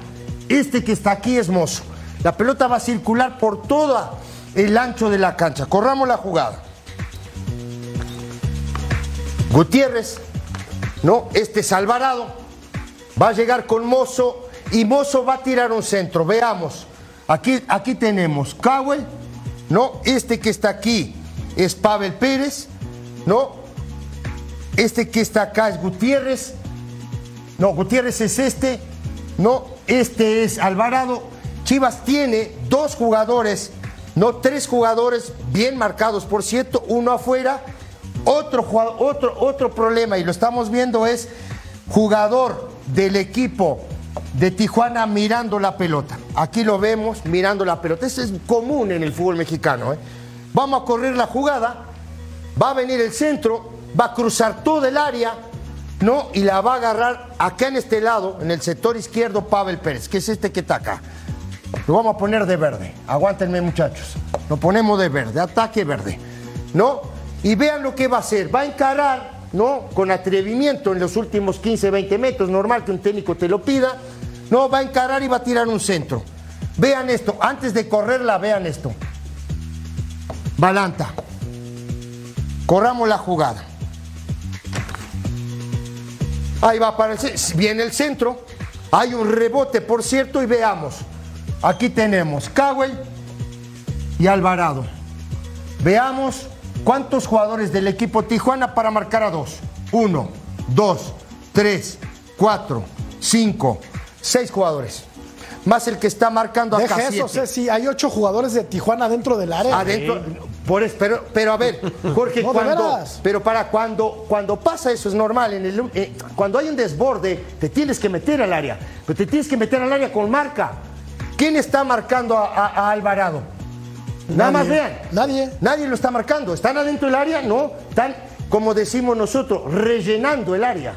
Este que está aquí es Mozo. La pelota va a circular por todo el ancho de la cancha. Corramos la jugada. Gutiérrez, ¿no? Este es Alvarado. Va a llegar con Mozo y Mozo va a tirar un centro. Veamos. Aquí, aquí tenemos Cowell, ¿no? Este que está aquí es Pavel Pérez, ¿no? Este que está acá es Gutiérrez. No, Gutiérrez es este. No, este es Alvarado. Chivas tiene dos jugadores, no tres jugadores bien marcados, por cierto, uno afuera. Otro, otro, otro problema, y lo estamos viendo, es jugador del equipo de Tijuana mirando la pelota. Aquí lo vemos mirando la pelota. Eso es común en el fútbol mexicano. ¿eh? Vamos a correr la jugada. Va a venir el centro, va a cruzar todo el área, ¿no? Y la va a agarrar acá en este lado, en el sector izquierdo, Pavel Pérez, que es este que está acá. Lo vamos a poner de verde. Aguántenme, muchachos. Lo ponemos de verde, ataque verde, ¿no? Y vean lo que va a hacer. Va a encarar, ¿no? Con atrevimiento en los últimos 15, 20 metros, normal que un técnico te lo pida. No, va a encarar y va a tirar un centro. Vean esto, antes de correrla, vean esto. Balanta. Corramos la jugada. Ahí va para el ce- viene el centro. Hay un rebote, por cierto, y veamos. Aquí tenemos Cowell y Alvarado. Veamos cuántos jugadores del equipo Tijuana para marcar a dos. Uno, dos, tres, cuatro, cinco, seis jugadores. Más el que está marcando acá.
Deja eso. Ceci. Hay ocho jugadores de Tijuana dentro del área.
Adentro, por eso, pero, pero a ver, Jorge,
No,
cuando, pero para cuando, cuando pasa eso es normal. En el, eh, cuando hay un desborde, te tienes que meter al área, pero te tienes que meter al área con marca. ¿Quién está marcando a, a- a Alvarado? Nada más vean.
Nadie.
Nadie lo está marcando. ¿Están adentro del área? No. Están, como decimos nosotros, rellenando el área.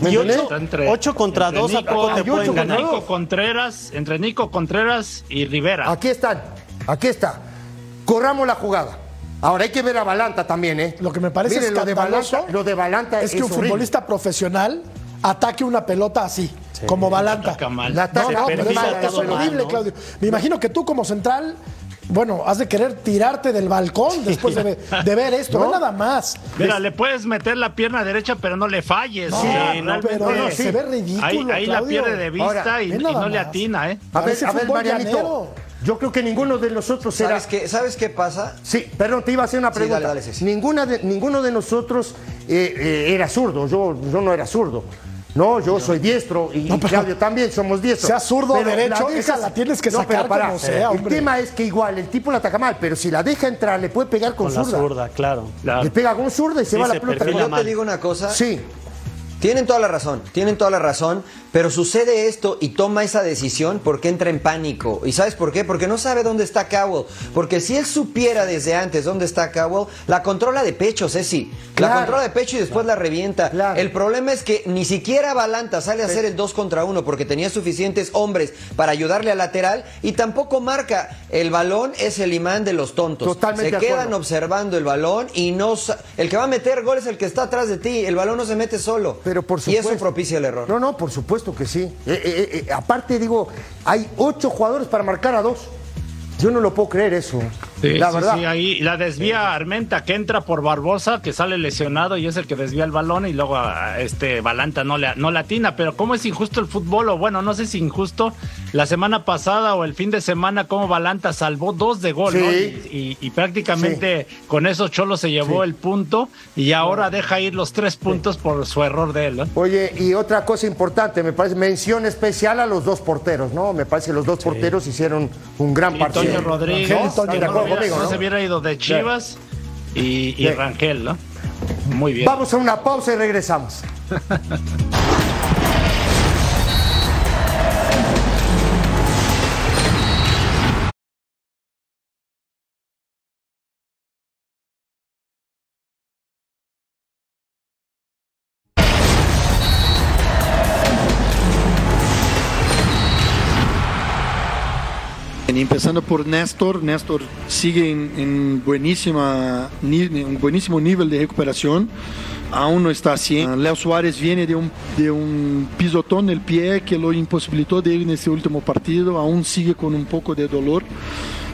¿Me
Y
entendés?
ocho,
Está entre-
ocho contra
entre
dos, ¿a
Nico-
poco te pueden ganar?
Nico. Contreras, entre Nico Contreras y Rivera.
Aquí están. Aquí está. Corramos la jugada. Ahora hay que ver a Balanta también, ¿eh?
Lo que me parece
Miren, lo de Balanta, lo de Balanta
es que un
horrible.
futbolista profesional ataque una pelota así, como Balanta.
Ataca mal.
La
No,
ataca
no,
muy
pero es, horrible,
mal, ¿no?
Claudio. Me imagino que tú como central, bueno, has de querer tirarte del balcón después de, de ver esto.
¿No?
Nada más.
Mira, le puedes meter la pierna derecha, pero no le falles.
Sí, no,
pero no,
sí.
se ve ridículo,
ahí, ahí la pierde de vista
Ahora,
y, no le atina, ¿eh?
A ver, a ver, Marianito.
llanero.
Yo creo que ninguno de nosotros era.
¿Sabes qué, ¿Sabes qué pasa?
Sí, perdón, te iba a hacer una
Sí,
pregunta.
dale, dale, sí, sí.
Ninguna de, ninguno de nosotros eh, eh, era zurdo. Yo, yo no era zurdo. No, yo soy diestro y, y Claudio también somos diestros.
Sea zurdo o
Pero
derecho,
la
esa la tienes que
No,
sacar
pero
como sea,
El
hombre.
tema es que igual el tipo la ataca mal, pero si la deja entrar le puede pegar con,
Con la
zurda.
zurda, claro.
Claro.
Le pega con zurda y se
Sí,
va la pelota.
Yo
mal.
te digo una cosa.
Sí,
Tienen toda la razón, tienen toda la razón, pero sucede esto y toma esa decisión porque entra en pánico. ¿Y sabes por qué? Porque no sabe dónde está Cowell. Porque si él supiera desde antes dónde está Cowell, la controla de pecho, Ceci.
Claro.
La controla de pecho y después la revienta.
Claro.
El problema es que ni siquiera Balanta sale a hacer el 2 contra 1 porque tenía suficientes hombres para ayudarle al lateral y tampoco marca. El balón es el imán de los tontos.
Totalmente
Se quedan observando el balón y no el que va a meter gol es el que está atrás de ti. El balón no se mete solo.
Pero por
y
supuesto.
eso propicia el error.
No, no, por supuesto que sí. Eh, eh, eh, aparte, digo, hay ocho jugadores para marcar a dos. Yo no lo puedo creer eso.
Sí,
la
sí,
verdad.
sí, ahí la desvía Armenta, que entra por Barbosa, que sale lesionado y es el que desvía el balón y luego a este Balanta no le, no. Pero ¿cómo es injusto el fútbol? O bueno, no sé si injusto. La semana pasada o el fin de semana, como Balanta salvó dos de gol, ¿no? Y, y- y prácticamente con eso Cholo se llevó el punto y ahora deja ir los tres puntos por su error de él, ¿no?
Oye, y otra cosa importante, me parece, mención especial a los dos porteros, ¿no? Me parece que los dos porteros hicieron un gran partido.
Toño Rodríguez,
¿No?
Toño
¿Están de
que
acuerdo
no,
conmigo,
se hubiera ido de Chivas y, y
Sí.
Rangel, ¿no? Muy bien.
Vamos a una pausa y regresamos.
empezando por Néstor, Néstor sigue en, en buenísima, un buenísimo nivel de recuperación, aún no está así. Leo Suárez viene de un, de un pisotón en el pie que lo imposibilitó de ir en este último partido, aún sigue con un poco de dolor.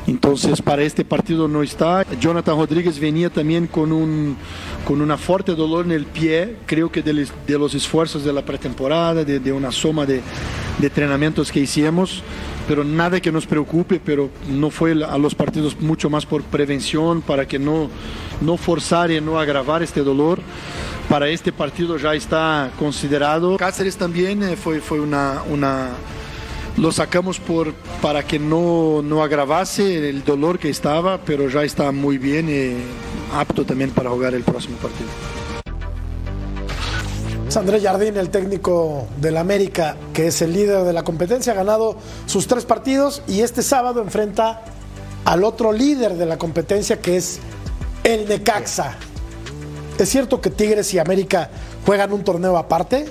Entonces, para este partido no está. Jonathan Rodríguez venía también con un con una fuerte dolor en el pie, creo que de, los esfuerzos de la pretemporada, de, de una suma de, de entrenamientos que hicimos, pero nada que nos preocupe, pero no fue a los partidos mucho más por prevención, para que no, no forzar y no agravar este dolor. Para este partido ya está considerado. Cáceres también eh, fue, fue una, una, lo sacamos por, para que no, no agravase el dolor que estaba, pero ya está muy bien y apto también para jugar el próximo partido.
Andrés Jardín, el técnico del América, que es el líder de la competencia, ha ganado sus tres partidos y este sábado enfrenta al otro líder de la competencia, que es el Necaxa. ¿Es cierto que Tigres y América juegan un torneo aparte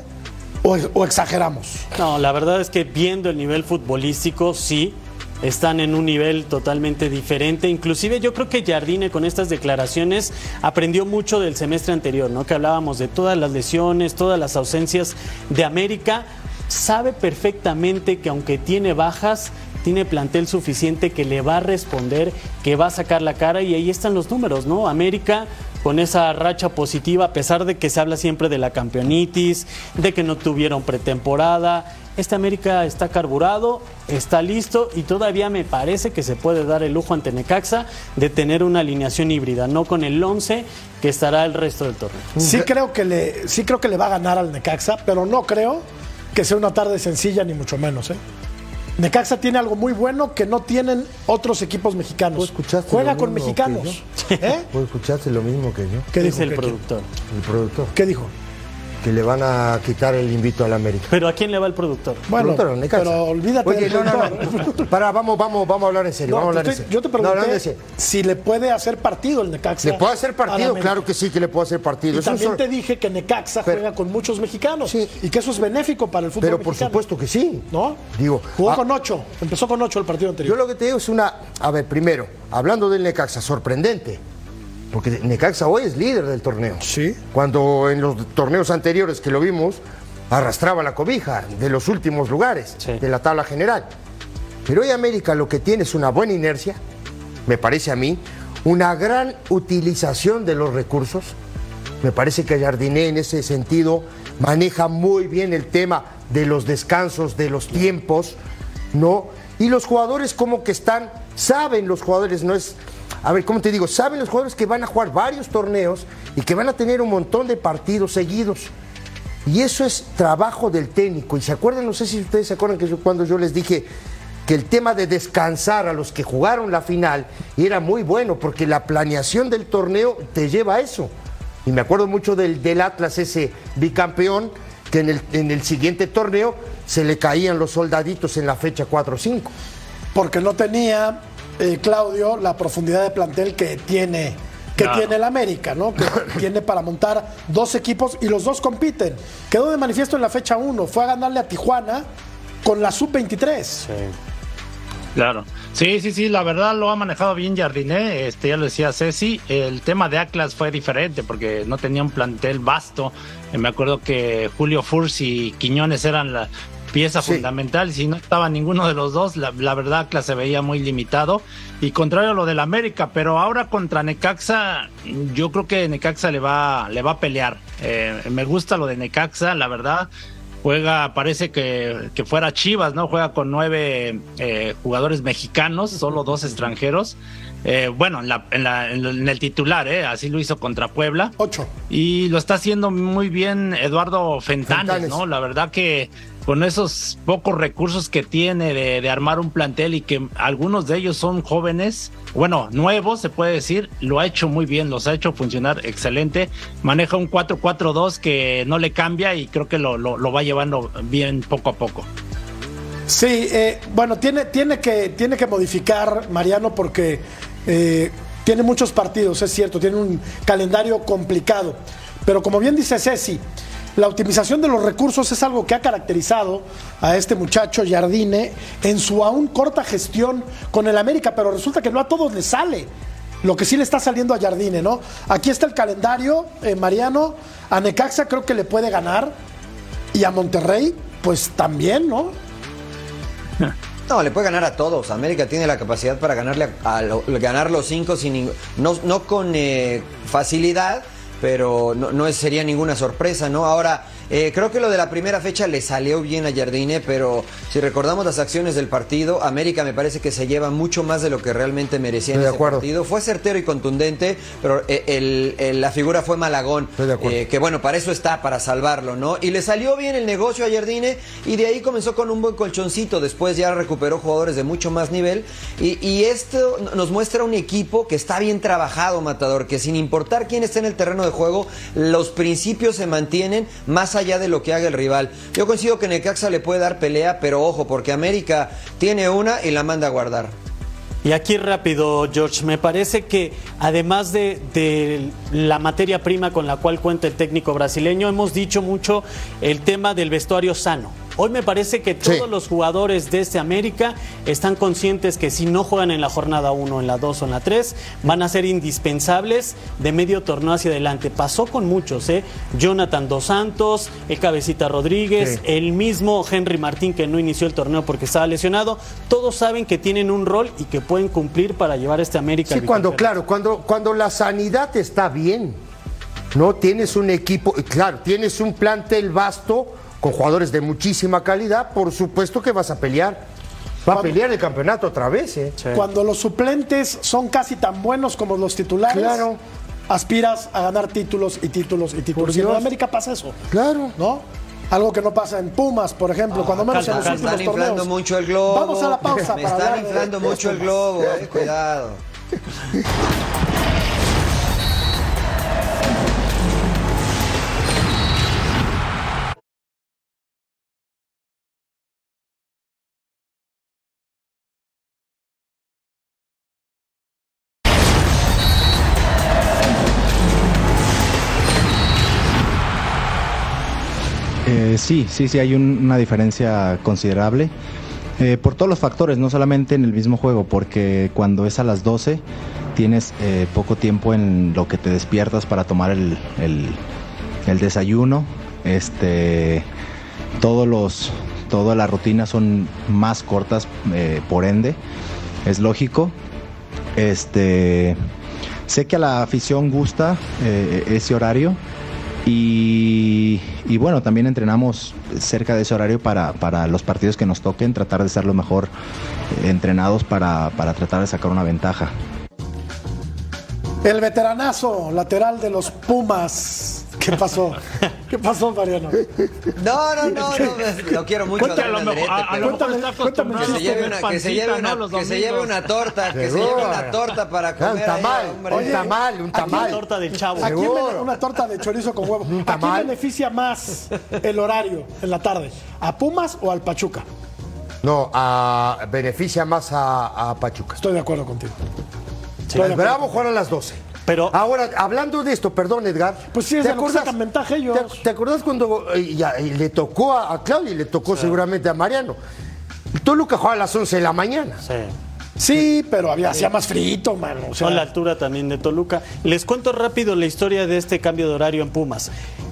o exageramos?
No, la verdad es que viendo el nivel futbolístico, sí. Están en un nivel totalmente diferente. Inclusive yo creo que Jardine con estas declaraciones aprendió mucho del semestre anterior, ¿no? Que hablábamos de todas las lesiones, todas las ausencias de América. Sabe perfectamente que aunque tiene bajas, tiene plantel suficiente que le va a responder, que va a sacar la cara y ahí están los números, ¿no? América con esa racha positiva, a pesar de que se habla siempre de la campeonitis, de que no tuvieron pretemporada. Este América está carburado, está listo y todavía me parece que se puede dar el lujo ante Necaxa de tener una alineación híbrida, no con el 11 que estará el resto del torneo.
Sí creo que le, sí creo que le va a ganar al Necaxa, pero no creo que sea una tarde sencilla ni mucho menos, ¿eh? Necaxa tiene algo muy bueno que no tienen otros equipos mexicanos.
¿Vos escuchaste
Juega con mexicanos. ¿Eh?
¿Vos escuchaste lo mismo que yo?
¿Qué dijo?
Dice el
¿Qué-
productor.
El productor.
¿Qué dijo?
Que le van a quitar el invito al América.
Pero ¿a quién le va el productor?
Bueno,
Productor, Necaxa.
pero olvídate
Oye, no, no, no. Pará, vamos, vamos, vamos a hablar en serio.
No,
vamos a hablar en
estoy-
serio.
yo te
No,
pregunté
en
si le puede hacer partido el Necaxa.
¿Le puede hacer partido? Claro que sí, que le puede hacer partido.
Y
Es
también te dije que Necaxa
Pero-
juega con muchos mexicanos
Sí.
y que eso es benéfico para el fútbol
Pero por
mexicano.
supuesto que sí.
¿No?
Digo,
Jugó
ah,
con ocho. Empezó con ocho el partido
Yo
anterior.
lo que te digo es una. A ver, primero, hablando del Necaxa, sorprendente. Porque Necaxa hoy es líder del torneo.
Sí.
Cuando en los torneos anteriores que lo vimos, arrastraba la cobija de los últimos lugares
Sí.
de la tabla general. Pero hoy América lo que tiene es una buena inercia, me parece a mí, una gran utilización de los recursos. Me parece que Jardiné en ese sentido maneja muy bien el tema de los descansos, de los tiempos, ¿no? Y los jugadores como que están, saben los jugadores, no es, a ver, ¿cómo te digo? Saben los jugadores que van a jugar varios torneos y que van a tener un montón de partidos seguidos. Y eso es trabajo del técnico. Y se acuerdan, no sé si ustedes se acuerdan que cuando yo les dije que el tema de descansar a los que jugaron la final era muy bueno, porque la planeación del torneo te lleva a eso. Y me acuerdo mucho del, del Atlas, ese bicampeón, que en el, en el siguiente torneo se le caían los soldaditos en la fecha 4 o 5.
Porque no tenía, eh, Claudio, la profundidad de plantel que tiene, que tiene el América, ¿no? Que tiene para montar dos equipos y los dos compiten. Quedó de manifiesto en la fecha 1. Fue a ganarle a Tijuana con la sub-23.
Claro. Sí, sí, sí, la verdad lo ha manejado bien Jardiné, este ya lo decía Ceci, el tema de Atlas fue diferente porque no tenía un plantel vasto. Eh, Me acuerdo que Julio Furs y Quiñones eran la pieza
Sí.
fundamental, si no estaba ninguno de los dos, la, la verdad Atlas se veía muy limitado y contrario a lo del América, pero ahora contra Necaxa, yo creo que Necaxa le va, le va a pelear. Eh, me gusta lo de Necaxa, la verdad juega, parece que, que fuera Chivas, ¿no? Juega con nueve eh, jugadores mexicanos, solo dos extranjeros. Eh, bueno, en, la- en la- en el titular, ¿eh? Así lo hizo contra Puebla.
Ocho.
Y lo está haciendo muy bien Eduardo Fentanes,
Fentanes.
¿no? La verdad que con esos pocos recursos que tiene de, armar un plantel y que algunos de ellos son jóvenes, bueno, nuevos, se puede decir, lo ha hecho muy bien, los ha hecho funcionar excelente. Maneja un 4-4-2 que no le cambia y creo que lo, va llevando bien poco a poco.
Sí, eh, bueno, tiene, tiene, que, tiene que modificar Mariano porque eh, tiene muchos partidos, es cierto, tiene un calendario complicado. Pero como bien dice Ceci, la optimización de los recursos es algo que ha caracterizado a este muchacho Jardine en su aún corta gestión con el América, pero resulta que no a todos les sale. Lo que sí le está saliendo a Jardine, ¿no? Aquí está el calendario, eh, Mariano. A Necaxa creo que le puede ganar. Y a Monterrey, pues también, ¿no?
No, le puede ganar a todos. América tiene la capacidad para ganarle a, ganar los cinco sin no, no con eh, facilidad, pero no, no sería ninguna sorpresa, ¿no? Ahora, eh, creo que lo de la primera fecha le salió bien a Jardine, pero si recordamos las acciones del partido, América me parece que se lleva mucho más de lo que realmente merecía en
Estoy de
ese partido. Fue certero y contundente, pero eh, el- el- la figura fue Malagón.
Estoy de acuerdo.
Eh, que bueno, para eso está, para salvarlo, ¿no? Y le salió bien el negocio a Jardine y de ahí comenzó con un buen colchoncito, después ya recuperó jugadores de mucho más nivel y, y esto nos muestra un equipo que está bien trabajado, Matador, que sin importar quién esté en el terreno de juego, los principios se mantienen más allá de lo que haga el rival. Yo coincido que Necaxa le puede dar pelea, pero ojo, porque América tiene una y la manda a guardar.
Y aquí rápido, George, me parece que además de, de la materia prima con la cual cuenta el técnico brasileño, hemos dicho mucho el tema del vestuario sano. Hoy me parece que todos
Sí.
los jugadores de este América están conscientes que si no juegan en la jornada 1, en la 2 o en la 3, van a ser indispensables de medio torneo hacia adelante. Pasó con muchos, ¿eh? Jonathan Dos Santos, el Cabecita Rodríguez,
Sí.
el mismo Henry Martín que no inició el torneo porque estaba lesionado. Todos saben que tienen un rol y que pueden cumplir para llevar a este América.
Sí,
al
cuando, claro, cuando, cuando la sanidad está bien, ¿no? Tienes un equipo, claro, tienes un plantel vasto con jugadores de muchísima calidad, por supuesto que vas a pelear. Va a pelear el campeonato otra vez, ¿eh?
Cuando los suplentes son casi tan buenos como los titulares,
Claro.
aspiras a ganar títulos y títulos y títulos. Y en. América pasa eso,
Claro.
¿no? Algo que no pasa en Pumas, por ejemplo, cuando menos en
calma,
los
Me
últimos
están inflando
torneos.
mucho el globo.
Vamos a la pausa
Me
para
están inflando
de
mucho el globo, eh, cuidado.
Eh, sí, sí, sí, hay un- una diferencia considerable. eh, por todos los factores, no solamente en el mismo juego, porque cuando es a las 12 tienes eh, poco tiempo en lo que te despiertas para tomar el, desayuno. Este, todos los, todas las rutinas son más cortas, por ende, es lógico. Este, sé que a la afición gusta ese horario y, y bueno, también entrenamos cerca de ese horario para, para los partidos que nos toquen, tratar de ser lo mejor eh, entrenados para, para tratar de sacar una ventaja.
El veteranazo lateral de los Pumas. ¿Qué pasó? ¿Qué pasó, Mariano?
No, no, no, no, lo quiero mucho.
Cuéntale, a, a
cuéntame,
acostumbrado
que se lleve una, que se lleve una,
Los
que se lleve
domingos.
una torta, que se lleve una torta para comer.
un
ahí,
tamal,
hombre.
un tamal, un tamal.
torta del chavo.
¿A quién una torta de chorizo con huevo? ¿A quién beneficia más el horario en la tarde? ¿A Pumas o al Pachuca?
No, a- beneficia más a, a Pachuca.
Estoy de acuerdo contigo. De
El. Bravo juega a las 12.
Pero-
Ahora, hablando de esto, perdón, Edgar.
Pues sí, es sacan ventaja ellos.
¿Te, te acordás cuando eh, ya, le tocó a, a Claudio y le tocó seguramente a Mariano? Toluca juega a las 11 de la mañana.
Sí.
Sí, pero había hacía más frito, mano. O sea,
la altura también de Toluca. Les cuento rápido la historia de este cambio de horario en Pumas.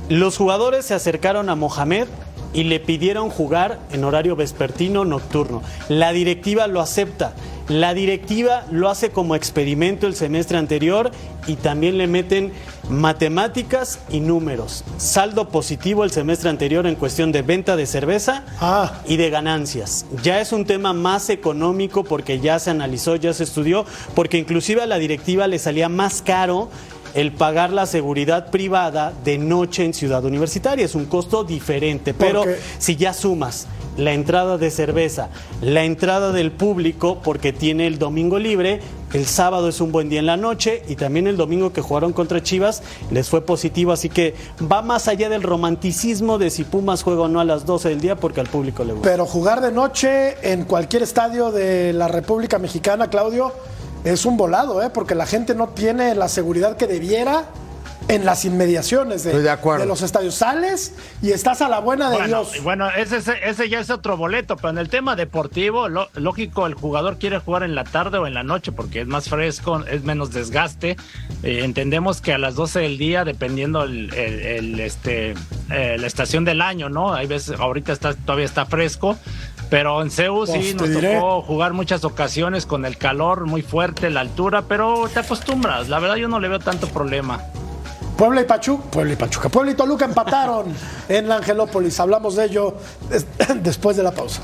Los jugadores se acercaron a Mohamed y le pidieron jugar en horario vespertino nocturno. La directiva lo acepta. La directiva lo hace como experimento el semestre anterior y también le meten matemáticas y números. Saldo positivo el semestre anterior en cuestión de venta de cerveza
Ah.
y de ganancias. Ya es un tema más económico porque ya se analizó, ya se estudió, porque inclusive a la directiva le salía más caro el pagar la seguridad privada de noche en Ciudad Universitaria. Es un costo diferente, pero
Porque-
si ya sumas la entrada de cerveza, la entrada del público, porque tiene el domingo libre, el sábado es un buen día en la noche y también el domingo que jugaron contra Chivas les fue positivo, así que va más allá del romanticismo de si Pumas juega o no a las 12 del día porque al público le gusta.
Pero jugar de noche en cualquier estadio de la República Mexicana, Claudio, es un volado, ¿eh? Porque la gente no tiene la seguridad que debiera en las inmediaciones de, los estadios. Sales y estás a la buena de
Bueno,
Dios.
bueno ese, ese, ese ya es otro boleto, pero en el tema deportivo, lo- lógico, el jugador quiere jugar en la tarde o en la noche porque es más fresco, es menos desgaste. Eh, entendemos que a las 12 del día, dependiendo el, el- el, este, eh, la estación del año, ¿no? Hay veces, ahorita está, todavía está fresco, pero en Ceú sí
Pues
nos
diré.
tocó jugar muchas ocasiones con el calor muy fuerte, la altura, pero te acostumbras. La verdad yo no le veo tanto problema.
Puebla y Pachuca, Puebla y Pachuca, Puebla y Toluca empataron en la Angelópolis. Hablamos de ello des- después de la pausa.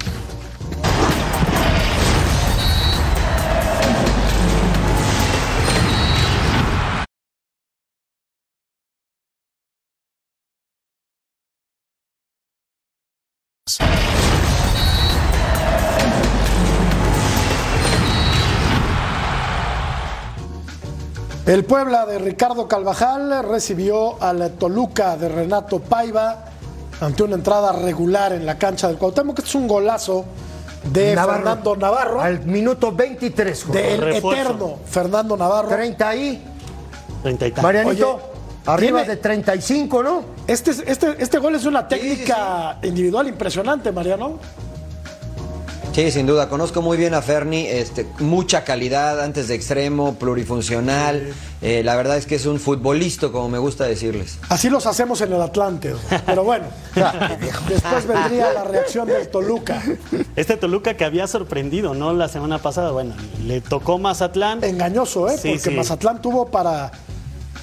El Puebla de Ricardo Calvajal recibió al Toluca de Renato Paiva ante una entrada regular en la cancha del Cuauhtémoc. Este es un golazo de Fernando Navarro,
Al minuto 23. Jorge.
del
Refuerzo.
eterno Fernando Navarro.
30 ahí.
Treinta y tantos.
Marianito.
Oye,
Arriba
Tiene-
de 35, ¿no?
Este, es- este, este gol es una técnica individual impresionante, Mariano.
Sí, sin duda. Conozco muy bien a Ferni. Este, mucha calidad antes de extremo, plurifuncional. Eh, la verdad es que es un futbolista, como me gusta decirles.
Así los hacemos en el Atlante. Pero bueno, después vendría la reacción del Toluca.
Este Toluca que había sorprendido, ¿no? La semana pasada, bueno, le tocó Mazatlán.
Engañoso, ¿eh?
Sí,
Porque
sí.
Mazatlán tuvo para,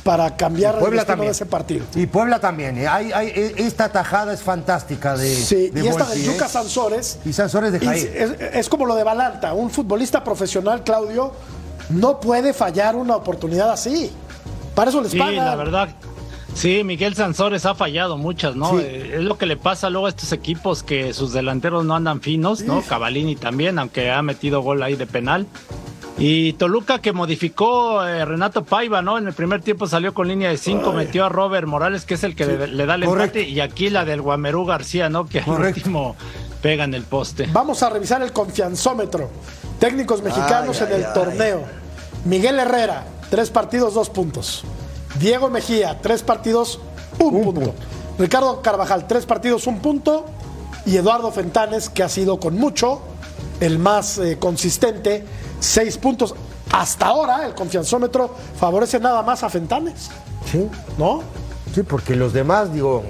para cambiar el
Puebla
destino
también.
de ese partido.
Y Puebla también. ¿eh? Hay- hay- e- esta tajada es fantástica de.
Sí,
de
y esta
Volpi,
de Yuka
¿eh?
Sansores.
Y Sansores de Jair.
Es, es como lo de Balanta. Un futbolista profesional, Claudio, no puede fallar una oportunidad así. Para eso les
Sí,
pagan.
la verdad. Sí, Miguel Sansores ha fallado muchas, ¿no?
Sí.
Eh, Es lo que le pasa luego a estos equipos que sus delanteros no andan finos, ¿no? Cavalini también, aunque ha metido gol ahí de penal. Y Toluca que modificó eh, Renato Paiva, ¿no? En el primer tiempo salió con línea de cinco, metió a Robert Morales, que es el que le, le da el
Correcto.
empate, y aquí la del Guamerú García, ¿no? Que al
Correcto.
último pega en el poste.
Vamos a revisar el confianzómetro. Técnicos mexicanos
Ay,
en
ay,
el
ay.
torneo. Miguel Herrera, tres partidos, dos puntos. Diego Mejía, tres partidos, un, punto. Ricardo Carvajal, tres partidos, un punto. Y Eduardo Fentanes, que ha sido con mucho el más eh, consistente, seis puntos. Hasta ahora el confianzómetro favorece nada más a Fentanes,
Sí,
¿no?
sí, porque los demás, digo,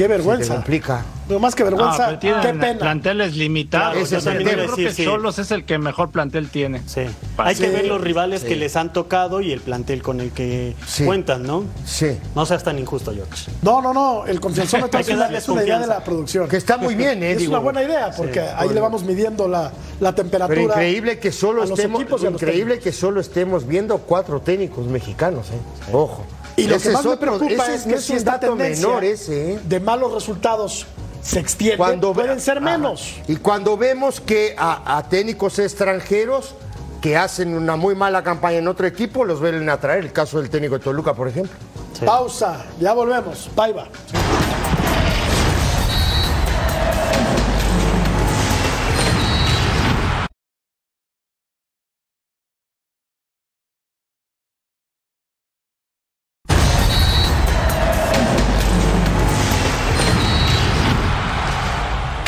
Qué
se
vergüenza.
complica.
No más que
Ah,
vergüenza,
tienen
qué pena.
planteles limitados.
Claro,
Yo
ese es el
también creo que
sí.
Cholos es el que mejor plantel tiene.
Sí. Hay que ver los rivales que les han tocado y el plantel con el que
Sí.
cuentan, ¿no?
Sí.
No seas tan injusto, George.
No, no, no. El confianzómetro
Hay
es
que
una,
darles
es una idea de la producción.
Que está muy bien, ¿eh?
es
Digo,
una buena idea, porque ahí le vamos midiendo la, la temperatura.
Pero increíble que solo estemos, increíble que solo estemos viendo cuatro técnicos mexicanos, ¿eh? Ojo.
Y lo
Ese
que más
es
me preocupa
ese
es
no
que si
un
esta
dato
tendencia
menor ese, ¿eh?
de malos resultados se extiende,
Cuando
pueden ser
Ajá.
menos.
Y cuando vemos que a, a técnicos extranjeros que hacen una muy mala campaña en otro equipo, los vuelven a traer. El caso del técnico de Toluca, por ejemplo.
Pausa, ya volvemos. Paiva.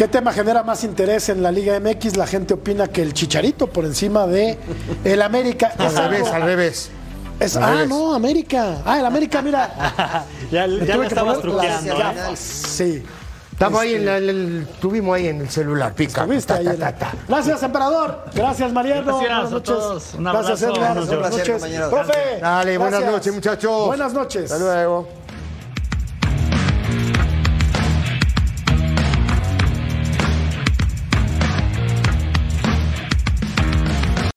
¿Qué tema genera más interés en la Liga MX? La gente opina que el Chicharito por encima de el América.
Al
Es
revés,
algo-
al revés.
es- ah, no, América. Ah, el América, mira.
Ya,
Me
ya
que
estabas truqueando. ¿eh?
Sí.
Estamos ahí en la- en el, estuvimos ahí en el celular, pica.
Estuviste ahí
Ta,
en
ta,
la-
ta, ta.
Gracias, emperador. Gracias, Mariano.
Gracias
buenas
a
noches.
todos. Un
Gracias,
abrazo.
Edgar.
Un
Buenas noches. Profe.
Dale, buenas
gracias.
noches, muchachos.
Buenas noches.
Hasta luego.